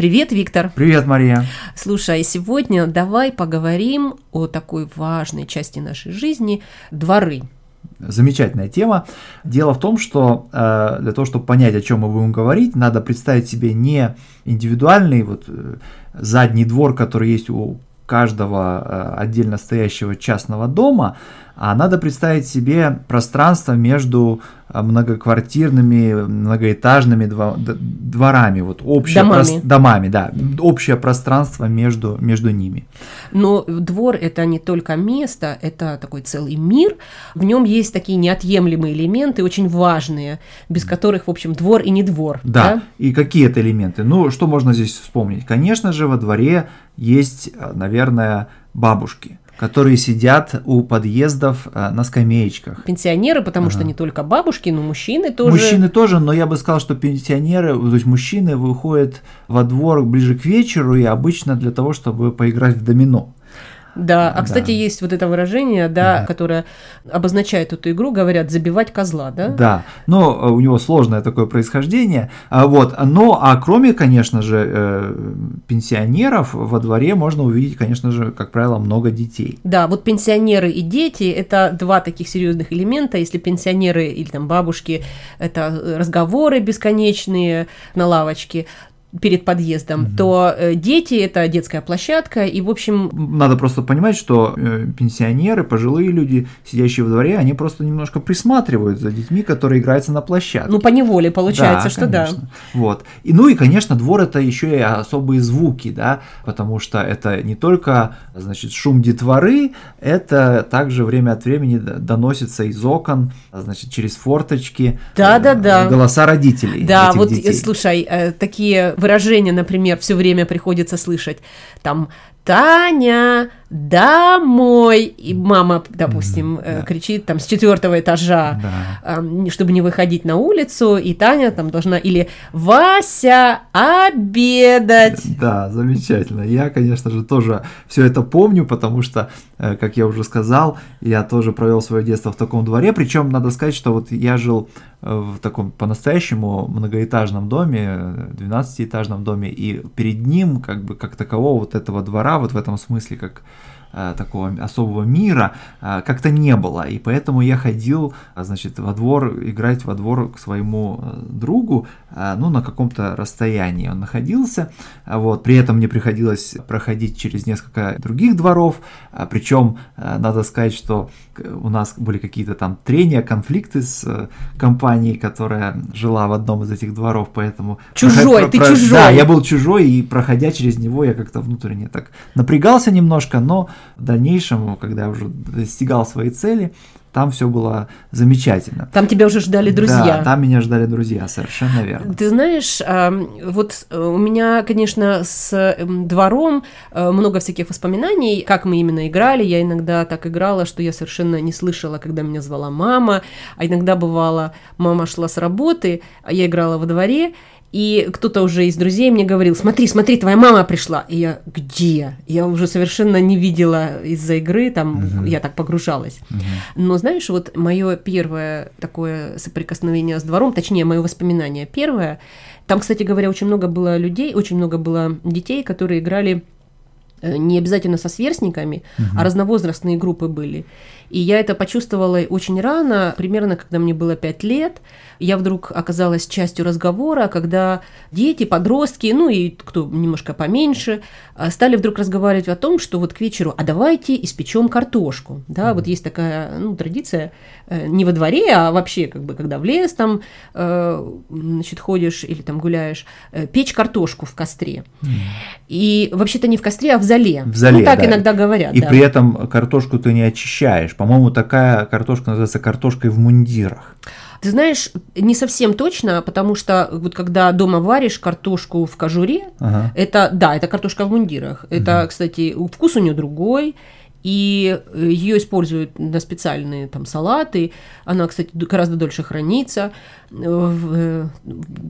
Привет, Виктор. Привет, Мария. Слушай, сегодня давай поговорим о такой важной части нашей жизни – дворы. Замечательная тема. Дело в том, что э, для того, чтобы понять, о чем мы будем говорить, надо представить себе не индивидуальный вот э, задний двор, который есть у каждого э, отдельно стоящего частного дома, а надо представить себе пространство между э, многоквартирными, многоэтажными дворами, вот общее домами. Прос, домами, да, общее пространство между, между ними. Но двор это не только место, это такой целый мир, в нем есть такие неотъемлемые элементы, очень важные, без которых, в общем, двор и не двор. Да, да? и какие это элементы? Ну, что можно здесь вспомнить? Конечно же, во дворе есть, э, наверное, бабушки которые сидят у подъездов э, на скамеечках. Пенсионеры, потому ага. что не только бабушки, но мужчины тоже. Мужчины тоже, но я бы сказал, что пенсионеры, то есть мужчины выходят во двор ближе к вечеру и обычно для того, чтобы поиграть в домино. Да, а кстати, да. есть вот это выражение, да, да, которое обозначает эту игру, говорят, забивать козла, да? Да, но э, у него сложное такое происхождение, а вот, но, а кроме, конечно же, э, пенсионеров во дворе можно увидеть, конечно же, как правило, много детей. Да, вот пенсионеры и дети – это два таких серьезных элемента, если пенсионеры или там бабушки – это разговоры бесконечные на лавочке, перед подъездом, угу. то э, дети это детская площадка, и в общем. Надо просто понимать, что э, пенсионеры, пожилые люди, сидящие во дворе, они просто немножко присматривают за детьми, которые играются на площадке. Ну, по неволе получается, да, что конечно. да. Вот. И, ну и, конечно, двор это еще и особые звуки, да, потому что это не только, значит, шум детворы, это также время от времени доносится из окон, значит, через форточки. Да, да, да. Голоса родителей. Да, вот детей. слушай, э, такие выражения, например, все время приходится слышать, там, Таня, домой. И мама, допустим, mm, да. кричит там с четвертого этажа, да. чтобы не выходить на улицу, и Таня там должна или Вася обедать. Да, замечательно. Я, конечно же, тоже все это помню, потому что, э, как я уже сказал, я тоже провел свое детство в таком дворе. Причем надо сказать, что вот я жил э, в таком по-настоящему многоэтажном доме, 12-этажном доме, и перед ним, как бы как такового вот этого двора, вот в этом смысле, как такого особого мира э, как-то не было. И поэтому я ходил, э, значит, во двор, играть во двор к своему другу, ну, на каком-то расстоянии он находился. Вот. При этом мне приходилось проходить через несколько других дворов. Причем, надо сказать, что у нас были какие-то там трения, конфликты с компанией, которая жила в одном из этих дворов, поэтому... Чужой, про, ты про, чужой! Да, я был чужой, и проходя через него, я как-то внутренне так напрягался немножко, но в дальнейшем, когда я уже достигал своей цели, там все было замечательно. Там тебя уже ждали друзья. Да, там меня ждали друзья, совершенно верно. Ты знаешь, вот э, у меня, конечно, с эм, двором э, много всяких воспоминаний, как мы именно играли. Я иногда так играла, что я совершенно не слышала, когда меня звала мама, а иногда бывало, мама шла с работы, а я играла во дворе, и кто-то уже из друзей мне говорил, смотри, смотри, твоя мама пришла. И я, где? Я уже совершенно не видела из-за игры, там угу. я так погружалась. Угу. Но знаешь, вот мое первое такое соприкосновение с двором, точнее, мое воспоминание первое, там, кстати говоря, очень много было людей, очень много было детей, которые играли не обязательно со сверстниками, угу. а разновозрастные группы были. И я это почувствовала очень рано, примерно когда мне было 5 лет. Я вдруг оказалась частью разговора, когда дети, подростки, ну и кто немножко поменьше, а, стали вдруг разговаривать о том, что вот к вечеру, а давайте испечем картошку. Да, mm-hmm. вот есть такая ну, традиция э, не во дворе, а вообще, как бы, когда в лес там, э, значит, ходишь или там гуляешь, э, печь картошку в костре. Mm-hmm. И вообще-то не в костре, а в зале. В зале, ну, так да. иногда говорят. И да. при этом картошку ты не очищаешь. По-моему, такая картошка называется картошкой в мундирах. Ты знаешь, не совсем точно, потому что вот когда дома варишь картошку в кожуре, ага. это да, это картошка в мундирах. Это, угу. кстати, вкус у нее другой и э, ее используют на специальные там салаты. Она, кстати, гораздо дольше хранится э, в э,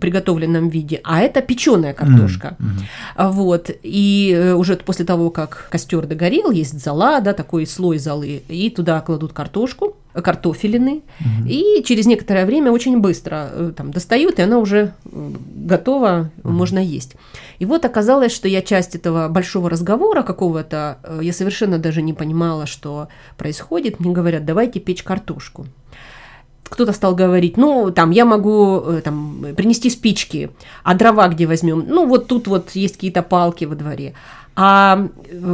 приготовленном виде. А это печеная картошка. Mm-hmm. Вот. И уже после того, как костер догорел, есть зола, да, такой слой золы, и туда кладут картошку картофелины, угу. и через некоторое время очень быстро там достают, и она уже э, готова, угу. можно есть. И вот оказалось, что я часть этого большого разговора какого-то, э, я совершенно даже не понимала, что происходит. Мне говорят, давайте печь картошку кто-то стал говорить, ну, там, я могу там, принести спички, а дрова где возьмем? Ну, вот тут вот есть какие-то палки во дворе а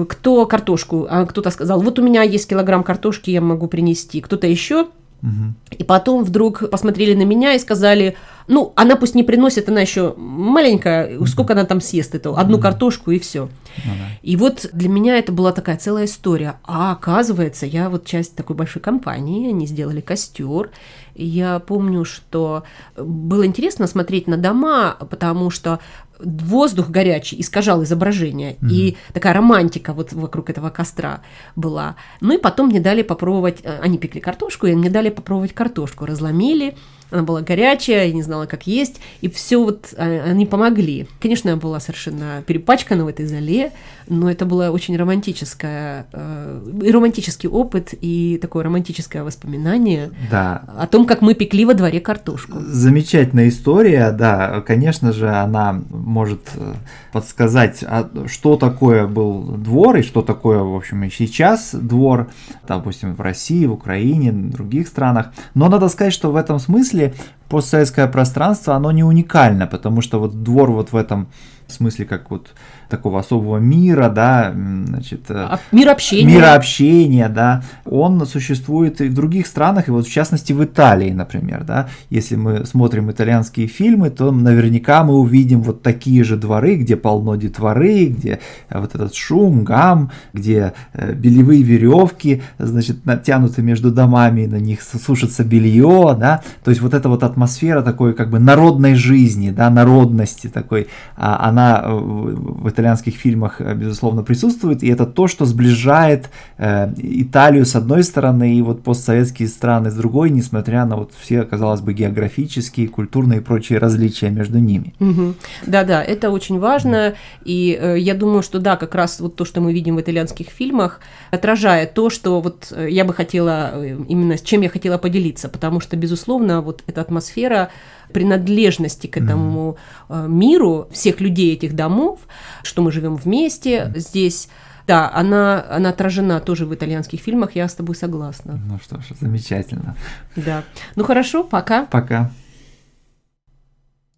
кто картошку, а кто-то сказал, вот у меня есть килограмм картошки, я могу принести, кто-то еще. И потом вдруг посмотрели на меня и сказали, ну, она пусть не приносит, она еще маленькая, сколько она там съест эту, одну картошку и все. Ну, да. И вот для меня это была такая целая история. А оказывается, я вот часть такой большой компании, они сделали костер. И я помню, что было интересно смотреть на дома, потому что воздух горячий искажал изображение, mm-hmm. и такая романтика вот вокруг этого костра была. Ну и потом мне дали попробовать, э, они пекли картошку, и мне дали попробовать картошку, разломили, она была горячая, я не знала, как есть, и все вот а, они помогли. Конечно, я была совершенно перепачкана в этой зале, но это было очень романтическое, э, и романтический опыт, и такое романтическое воспоминание да. о том, как мы пекли во дворе картошку. Замечательная история, да, конечно же, она может э, подсказать, а что такое был двор и что такое, в общем, и сейчас двор, допустим, в России, в Украине, в других странах. Но надо сказать, что в этом смысле постсоветское пространство, оно не уникально, потому что вот двор вот в этом смысле как вот такого особого мира, да, значит, э, а, мир общения. Мир общения, да, он существует и в других странах, и вот в частности в Италии, например, да, если мы смотрим итальянские фильмы, то наверняка мы увидим вот такие же дворы, где полно детворы, где вот этот шум, гам, где э, белевые веревки, значит, натянуты между домами, на них сушится белье, да, то есть вот эта вот атмосфера такой как бы народной жизни, да, народности такой, а она в итальянских фильмах, э, безусловно, присутствует, и это то, что сближает э, Италию с одной стороны и вот постсоветские страны с другой, несмотря на вот все, казалось бы, географические, культурные и прочие различия между ними. Да-да, угу. это очень важно, и э, я думаю, что да, как раз вот то, что мы видим в итальянских фильмах, отражает то, что вот э, я бы хотела, э, именно с чем я хотела поделиться, потому что, безусловно, вот эта атмосфера принадлежности к этому mm-hmm. миру всех людей этих домов, что мы живем вместе mm-hmm. здесь. Да, она, она отражена тоже в итальянских фильмах, я с тобой согласна. Ну что ж, замечательно. Да. Ну хорошо, пока. Пока.